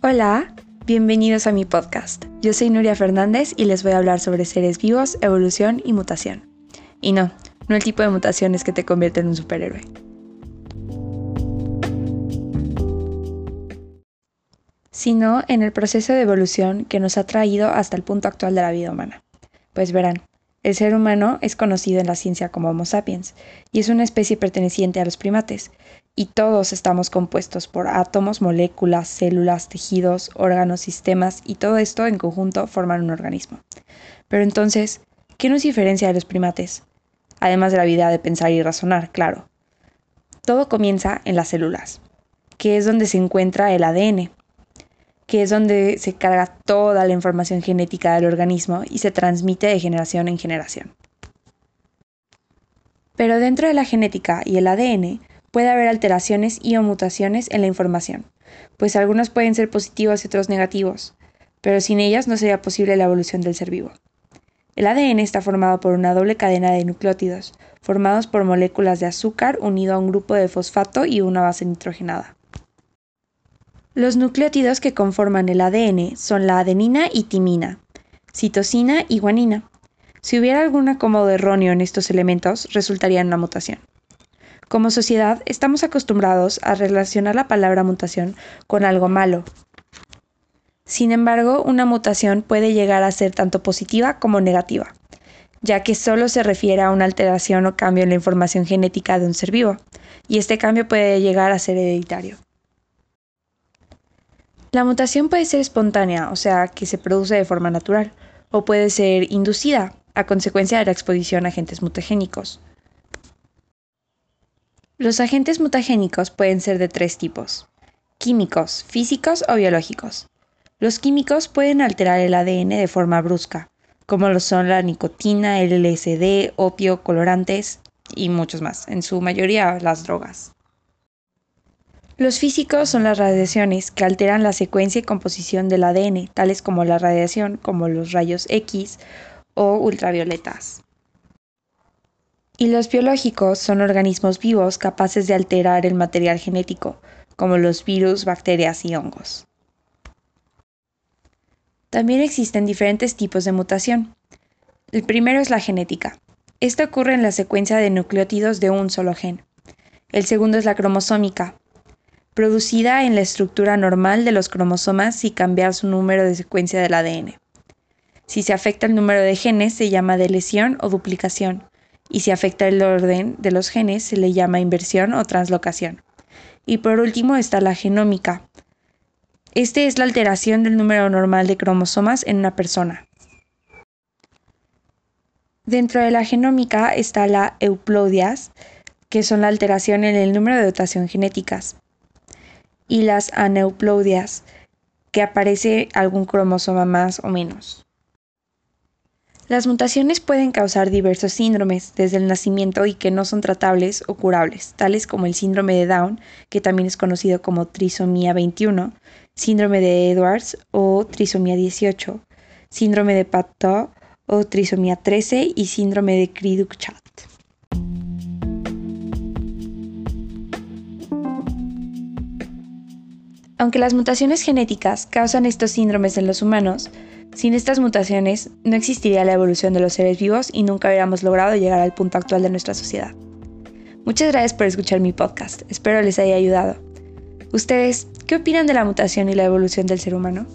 Hola, bienvenidos a mi podcast. Yo soy Nuria Fernández y les voy a hablar sobre seres vivos, evolución y mutación. Y no, no el tipo de mutaciones que te convierte en un superhéroe. sino en el proceso de evolución que nos ha traído hasta el punto actual de la vida humana. Pues verán, el ser humano es conocido en la ciencia como Homo sapiens y es una especie perteneciente a los primates, y todos estamos compuestos por átomos, moléculas, células, tejidos, órganos, sistemas, y todo esto en conjunto forman un organismo. Pero entonces, ¿qué nos diferencia de los primates? Además de la habilidad de pensar y razonar, claro. Todo comienza en las células, que es donde se encuentra el ADN, que es donde se carga toda la información genética del organismo y se transmite de generación en generación. Pero dentro de la genética y el ADN puede haber alteraciones y o mutaciones en la información, pues algunos pueden ser positivos y otros negativos, pero sin ellas no sería posible la evolución del ser vivo. El ADN está formado por una doble cadena de nucleótidos, formados por moléculas de azúcar unido a un grupo de fosfato y una base nitrogenada. Los nucleótidos que conforman el ADN son la adenina y timina, citosina y guanina. Si hubiera algún acomodo erróneo en estos elementos, resultaría en una mutación. Como sociedad, estamos acostumbrados a relacionar la palabra mutación con algo malo. Sin embargo, una mutación puede llegar a ser tanto positiva como negativa, ya que solo se refiere a una alteración o cambio en la información genética de un ser vivo, y este cambio puede llegar a ser hereditario. La mutación puede ser espontánea, o sea, que se produce de forma natural, o puede ser inducida, a consecuencia de la exposición a agentes mutagénicos. Los agentes mutagénicos pueden ser de tres tipos, químicos, físicos o biológicos. Los químicos pueden alterar el ADN de forma brusca, como lo son la nicotina, el LSD, opio, colorantes y muchos más, en su mayoría las drogas. Los físicos son las radiaciones que alteran la secuencia y composición del ADN, tales como la radiación, como los rayos X o ultravioletas. Y los biológicos son organismos vivos capaces de alterar el material genético, como los virus, bacterias y hongos. También existen diferentes tipos de mutación. El primero es la genética. Esto ocurre en la secuencia de nucleótidos de un solo gen. El segundo es la cromosómica, producida en la estructura normal de los cromosomas si cambiar su número de secuencia del ADN. Si se afecta el número de genes se llama delesión o duplicación, y si afecta el orden de los genes se le llama inversión o translocación. Y por último está la genómica. Este es la alteración del número normal de cromosomas en una persona. Dentro de la genómica está la euplodias, que son la alteración en el número de dotación genéticas y las aneuploidias, que aparece algún cromosoma más o menos. Las mutaciones pueden causar diversos síndromes desde el nacimiento y que no son tratables o curables, tales como el síndrome de Down, que también es conocido como trisomía 21, síndrome de Edwards o trisomía 18, síndrome de Pateau o trisomía 13 y síndrome de cri chat Aunque las mutaciones genéticas causan estos síndromes en los humanos, sin estas mutaciones no existiría la evolución de los seres vivos y nunca hubiéramos logrado llegar al punto actual de nuestra sociedad. Muchas gracias por escuchar mi podcast, espero les haya ayudado. ¿Ustedes qué opinan de la mutación y la evolución del ser humano?